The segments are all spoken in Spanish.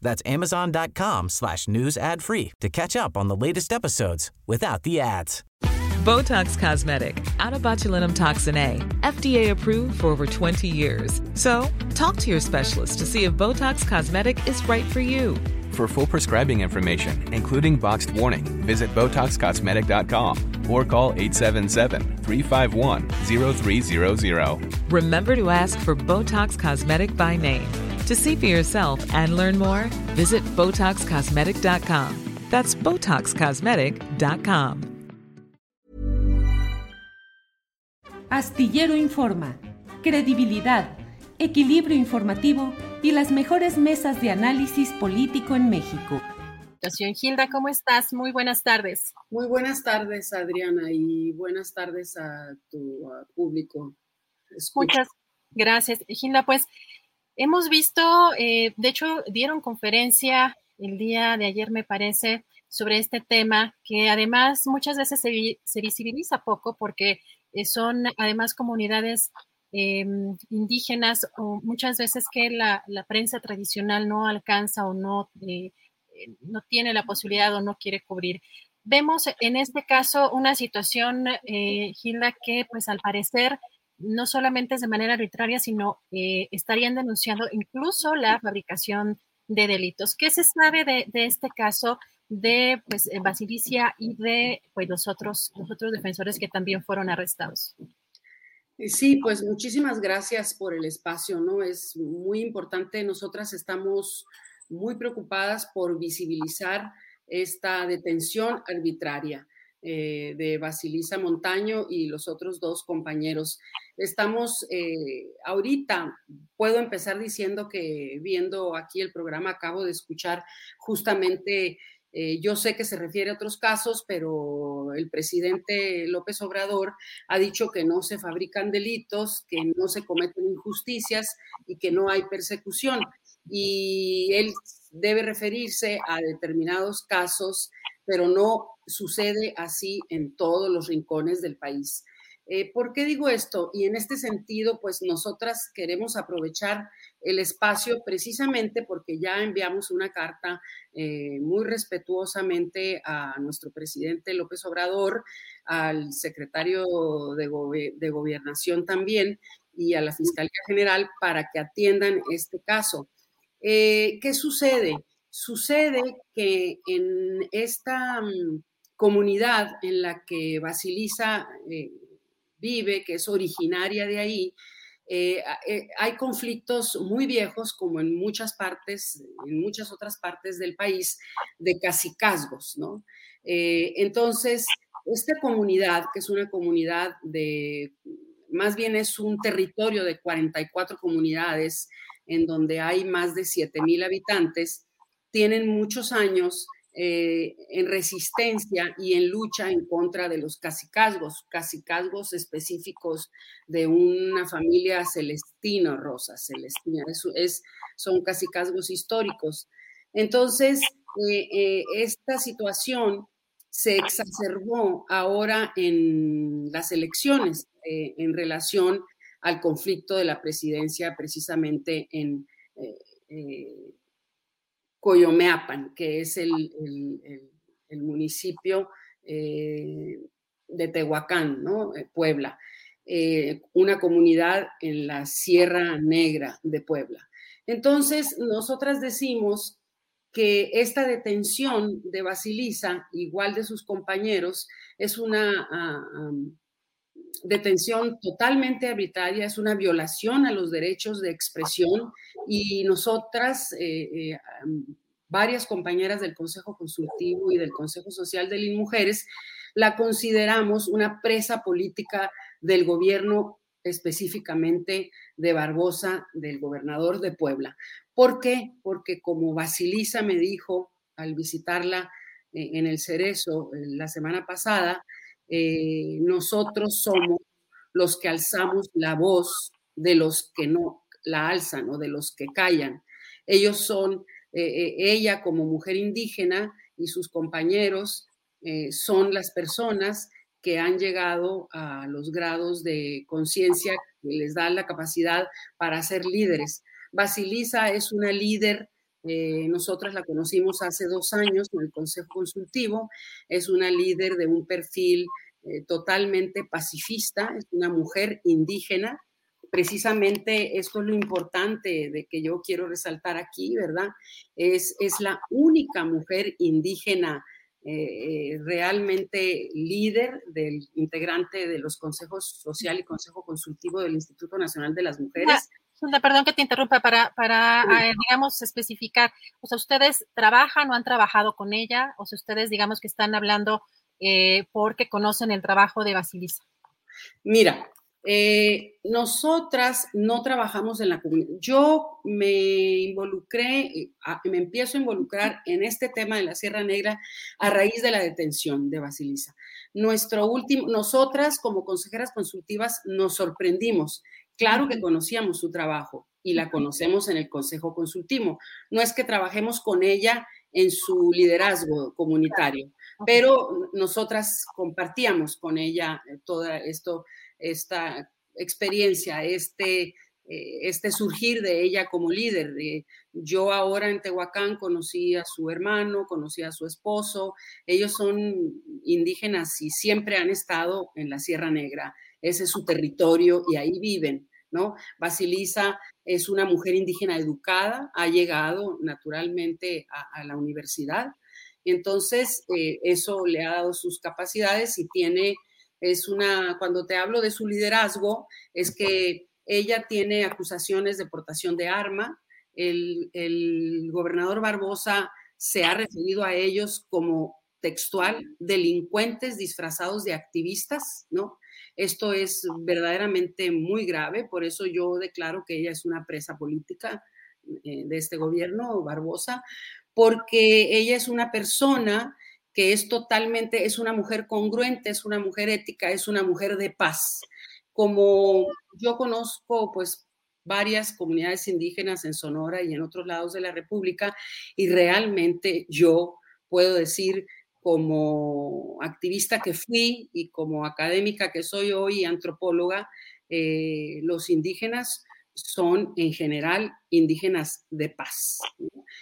That's amazon.com slash news ad free to catch up on the latest episodes without the ads. Botox Cosmetic, out of botulinum toxin A, FDA approved for over 20 years. So, talk to your specialist to see if Botox Cosmetic is right for you. For full prescribing information, including boxed warning, visit BotoxCosmetic.com or call 877-351-0300. Remember to ask for Botox Cosmetic by name. To see for yourself and learn more, visit BotoxCosmetic.com. That's BotoxCosmetic.com. Astillero Informa, credibilidad, equilibrio informativo y las mejores mesas de análisis político en México. Hilda, ¿cómo estás? Muy buenas tardes. Muy buenas tardes, Adriana, y buenas tardes a tu público. Muchas gracias, Hilda. Pues Hemos visto, eh, de hecho, dieron conferencia el día de ayer, me parece, sobre este tema, que además muchas veces se, visibiliza poco porque eh, son además comunidades em, indígenas o muchas veces que la, prensa tradicional no alcanza o no, eh, no tiene la posibilidad o no quiere cubrir. Vemos en este caso una situación, Gilda, que pues al parecer no solamente es de manera arbitraria, sino eh, estarían denunciando incluso la fabricación de delitos. ¿Qué se sabe de, este caso de pues, eh, Basilicia y de pues, los, otros, defensores que también fueron arrestados? Eh, sí, pues muchísimas gracias por el espacio, ¿no? Es muy importante. Nosotras estamos muy preocupadas por visibilizar esta detención arbitraria. De Basilisa Montaño y los otros dos compañeros. Estamos eh, ahorita, puedo empezar diciendo que viendo aquí el programa acabo de escuchar justamente, eh, yo sé que se refiere a otros casos, pero el presidente López Obrador ha dicho que no se fabrican delitos, que no se cometen injusticias y que no hay persecución. Y él debe referirse a determinados casos, pero no sucede así en todos los rincones del país. Eh, ¿Por qué digo esto? Y en este sentido, pues nosotras queremos aprovechar el espacio precisamente porque ya enviamos una carta eh, muy respetuosamente a nuestro presidente López Obrador, al secretario de, Gobernación también y a la Fiscalía General para que atiendan este caso. Eh, ¿Qué sucede? Sucede que en esta mm, comunidad en la que Basilisa eh, vive, que es originaria de ahí, eh, eh, hay conflictos muy viejos, como en muchas partes, en muchas otras partes del país, de casicazgos, ¿no? entonces, esta comunidad, que es una comunidad de, más bien es un territorio de 44 comunidades, en donde hay más de 7 mil habitantes, tienen muchos años eh, en resistencia y en lucha en contra de los casicazgos, casicazgos específicos de una familia celestina, Rosa Celestina, es, son casicazgos históricos. Entonces, eh, eh, esta situación se exacerbó ahora en las elecciones en relación al conflicto de la presidencia precisamente en Coyomeapan, que es el, municipio eh, de Tehuacán, ¿no? Eh, Puebla, eh, una comunidad en la Sierra Negra de Puebla. Entonces, nosotras decimos que esta detención de Basilisa, igual de sus compañeros, es una ah, detención totalmente arbitraria, es una violación a los derechos de expresión y nosotras, eh, eh, varias compañeras del Consejo Consultivo y del Consejo Social de Mujeres, la consideramos una presa política del gobierno específicamente de Barbosa, del gobernador de Puebla. ¿Por qué? Porque como Basilisa me dijo al visitarla eh, en el Cerezo la semana pasada, eh, nosotros somos los que alzamos la voz de los que no la alzan o de los que callan. Ellos son, ella como mujer indígena y sus compañeros son las personas que han llegado a los grados de conciencia que les dan la capacidad para ser líderes. Basilisa es una líder, eh, nosotras la conocimos hace dos años en el Consejo Consultivo, es una líder de un perfil eh, totalmente pacifista, es una mujer indígena. Precisamente esto es lo importante de que yo quiero resaltar aquí, ¿verdad? Es, es la única mujer indígena eh, realmente líder del integrante de los consejos social y consejo consultivo del Instituto Nacional de las Mujeres. Perdón que te interrumpa, para, para eh, digamos, especificar, o sea, ¿ustedes trabajan o han trabajado con ella? O sea, ustedes, digamos, que están hablando eh, porque conocen el trabajo de Basilisa. Mira, eh, nosotras no trabajamos en la comunidad. Yo me involucré, eh, me empiezo a involucrar en este tema de la Sierra Negra a raíz de la detención de Basilisa. Nuestro último, nosotras como consejeras consultivas nos sorprendimos. Claro que conocíamos su trabajo y la conocemos en el Consejo Consultivo. No es que trabajemos con ella en su liderazgo comunitario, pero nosotras compartíamos con ella eh, esto esta experiencia, este, eh, este surgir de ella como líder. yo ahora en Tehuacán conocí a su hermano, conocí a su esposo, ellos son indígenas y siempre han estado en la Sierra Negra, ese es su territorio y ahí viven. ¿No? Basilisa es una mujer indígena educada, ha llegado naturalmente a, la universidad, entonces eh, eso le ha dado sus capacidades y tiene es una, cuando te hablo de su liderazgo, es que ella tiene acusaciones de portación de arma. El, gobernador Barbosa se ha referido a ellos como textual, delincuentes disfrazados de activistas, ¿no? Esto es verdaderamente muy grave, por eso yo declaro que ella es una presa política eh, de este gobierno, Barbosa, porque ella es una persona que es totalmente, es una mujer congruente, es una mujer ética, es una mujer de paz. Como yo conozco, pues, varias comunidades indígenas en Sonora y en otros lados de la República, y realmente yo puedo decir como activista que fui y como académica que soy hoy, antropóloga, eh, los indígenas son en general indígenas de paz.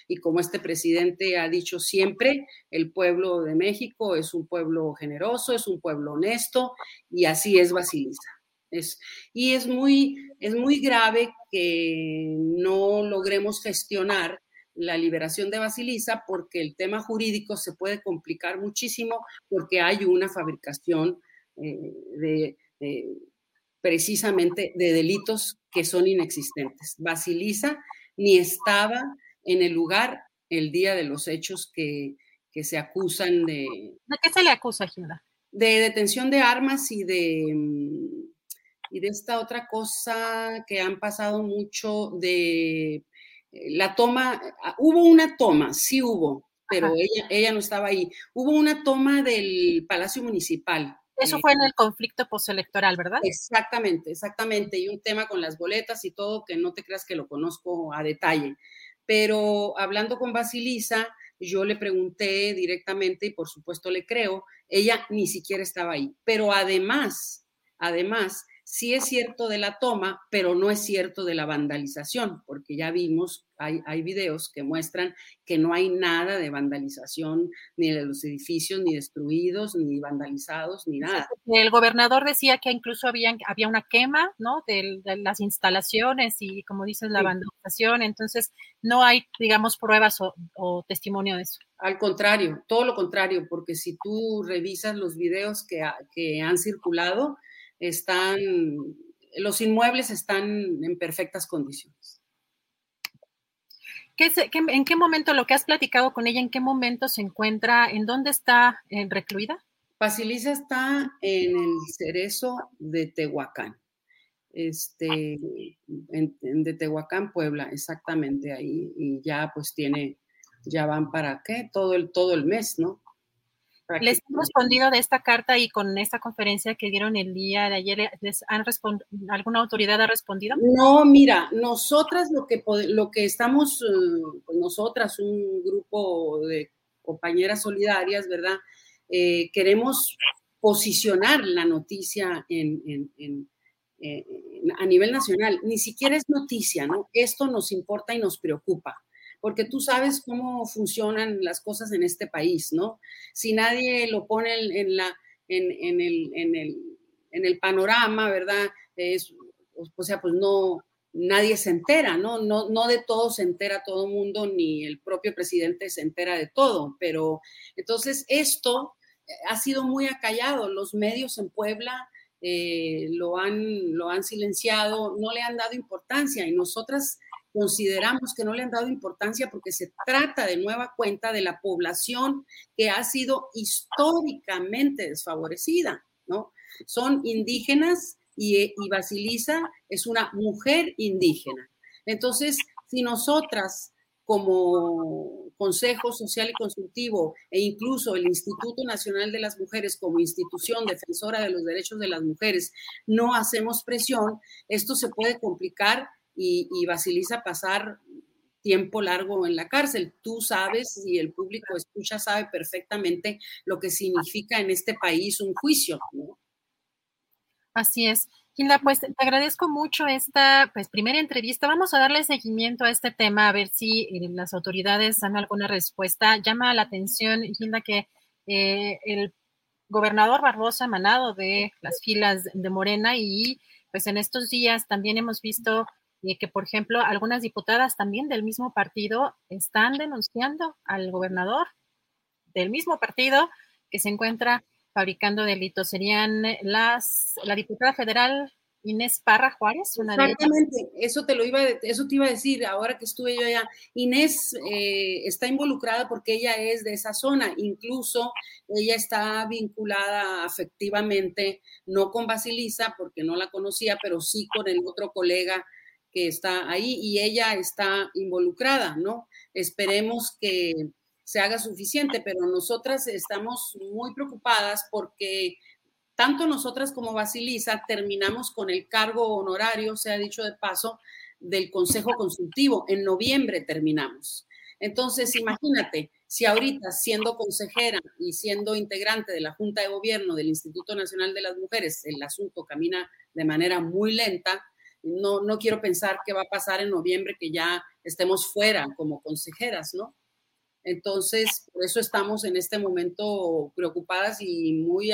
Y como este presidente ha dicho siempre, el pueblo de México es un pueblo generoso, es un pueblo honesto y así es Basilisa. Y es muy, es muy grave que no logremos gestionar la liberación de Basilisa porque el tema jurídico se puede complicar muchísimo porque hay una fabricación eh, de precisamente de delitos que son inexistentes. Basilisa ni estaba en el lugar el día de los hechos que, se acusan de... ¿De qué se le acusa, Gilda? De detención de armas y de, mm, y de esta otra cosa que han pasado mucho de la toma, ah, hubo una toma, sí hubo, pero ella, ella no estaba ahí. Hubo una toma del Palacio Municipal eso fue en el conflicto postelectoral, ¿verdad? Exactamente, exactamente. Y un tema con las boletas y todo que no te creas que lo conozco a detalle. Pero hablando con Basilisa, yo le pregunté directamente y por supuesto le creo, ella ni siquiera estaba ahí. Pero además, además, sí es cierto de la toma, pero no es cierto de la vandalización, porque ya vimos, hay, hay videos que muestran que no hay nada de vandalización, ni de los edificios, ni destruidos, ni vandalizados, ni nada. El gobernador decía que incluso había, había una quema, ¿no? De, las instalaciones y, como dices, la vandalización, entonces no hay, digamos, pruebas o, testimonio de eso. Al contrario, todo lo contrario, porque si tú revisas los videos que, que han circulado, están, los inmuebles están en perfectas condiciones. en qué momento lo que has platicado con ella, en qué momento se encuentra, en dónde está eh, recluida? Basilisa está en el cerezo de Tehuacán. este, en, de Tehuacán, Puebla, exactamente ahí, y ya pues tiene, ya van para qué, todo el, todo el mes, ¿no? ¿Les han respondido de esta carta y con esta conferencia que dieron el día de ayer? ¿les han ¿Alguna autoridad ha respondido? No, mira, nosotras lo que, lo que estamos, eh, pues, nosotras, un grupo de compañeras solidarias, ¿verdad? Eh, queremos posicionar la noticia en, eh, a nivel nacional. Ni siquiera es noticia, ¿no? Esto nos importa y nos preocupa porque tú sabes cómo funcionan las cosas en este país, ¿no? Si nadie lo pone en, la, en, el, en, el, panorama, ¿verdad? Es, o sea, pues no, nadie se entera, ¿no? ¿no? No de todo se entera todo el mundo, ni el propio presidente se entera de todo, pero entonces esto ha sido muy acallado. Los medios en Puebla eh, lo, han, lo han silenciado, no le han dado importancia y nosotras consideramos que no le han dado importancia porque se trata de nueva cuenta de la población que ha sido históricamente desfavorecida, ¿no? Son indígenas y, y Basilisa es una mujer indígena. Entonces, si nosotras como Consejo Social y Consultivo e incluso el Instituto Nacional de las Mujeres como institución defensora de los derechos de las mujeres no hacemos presión, esto se puede complicar y, y Basilisa pasar tiempo largo en la cárcel. Tú sabes y el público escucha sabe perfectamente lo que significa en este país un juicio, ¿no? Así es. Hilda, pues te agradezco mucho esta pues, primera entrevista. Vamos a darle seguimiento a este tema, a ver si eh, las autoridades dan alguna respuesta. Llama la atención, Hilda, que eh, el gobernador Barbosa manado de las filas de Morena y pues en estos días también hemos visto y que, por ejemplo, algunas diputadas también del mismo partido están denunciando al gobernador del mismo partido que se encuentra fabricando delitos. Serían las, la diputada federal Inés Parra Juárez, Exactamente, eso te lo iba, eso te iba a decir ahora que estuve yo allá. Inés eh, está involucrada porque ella es de esa zona, incluso ella está vinculada afectivamente, no con Basilisa, porque no la conocía, pero sí con el otro colega que está ahí y ella está involucrada, ¿no? Esperemos que se haga suficiente, pero nosotras estamos muy preocupadas porque tanto nosotras como Basilisa terminamos con el cargo honorario, se ha dicho de paso, del Consejo Consultivo. En noviembre terminamos. Entonces, imagínate, si ahorita siendo consejera y siendo integrante de la Junta de Gobierno del Instituto Nacional de las Mujeres, el asunto camina de manera muy lenta, no, no quiero pensar qué va a pasar en noviembre que ya estemos fuera como consejeras, ¿no? Entonces, por eso estamos en este momento preocupadas y muy,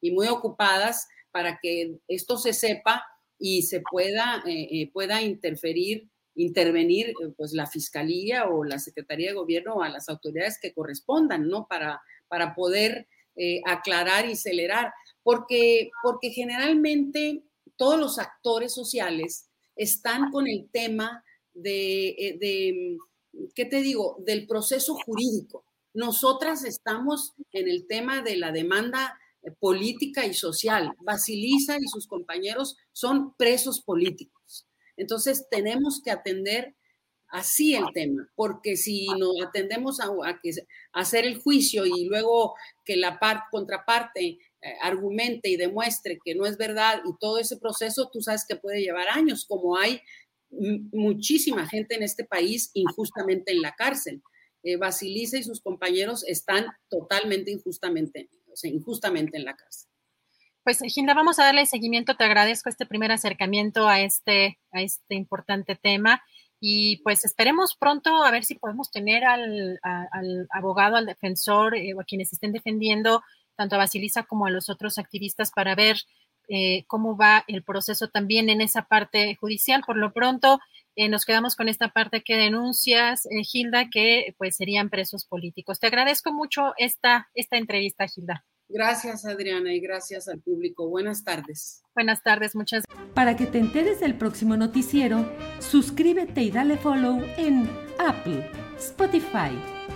y muy ocupadas para que esto se sepa y se pueda, eh, eh, pueda interferir, intervenir eh, pues la Fiscalía o la Secretaría de Gobierno a las autoridades que correspondan, ¿no? Para, para poder aclarar y acelerar. Porque, porque generalmente todos los actores sociales están con el tema de, eh, de, ¿qué te digo?, del proceso jurídico. Nosotras estamos en el tema de la demanda eh, política y social. Basilisa y sus compañeros son presos políticos. Entonces tenemos que atender así el tema, porque si nos atendemos a, hacer el juicio y luego que la contraparte eh, argumente y demuestre que no es verdad y todo ese proceso, tú sabes que puede llevar años, como hay muchísima gente en este país injustamente en la cárcel. Eh, Basilisa y sus compañeros están totalmente injustamente, injustamente en la cárcel. Pues, Ginda, vamos a darle seguimiento. Te agradezco este primer acercamiento a este, a este importante tema. Y pues esperemos pronto a ver si podemos tener al, al abogado, al defensor eh, o a quienes estén defendiendo tanto a Basilisa como a los otros activistas para ver eh, cómo va el proceso también en esa parte judicial. Por lo pronto, eh, nos quedamos con esta parte que denuncias, eh, Gilda, que pues serían presos políticos. Te agradezco mucho esta, esta entrevista, Gilda. Gracias, Adriana, y gracias al público. Buenas tardes. Buenas tardes, muchas gracias. Para que te enteres del próximo noticiero, suscríbete y dale follow en Apple, Spotify,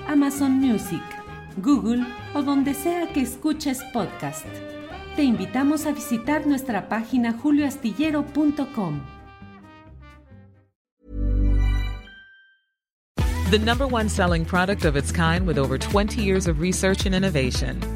Amazon Music. Google o donde sea que escuches podcast. te invitamos a visitar nuestra página julioastillero.com. The number one selling product of its kind with over 20 years of research and innovation.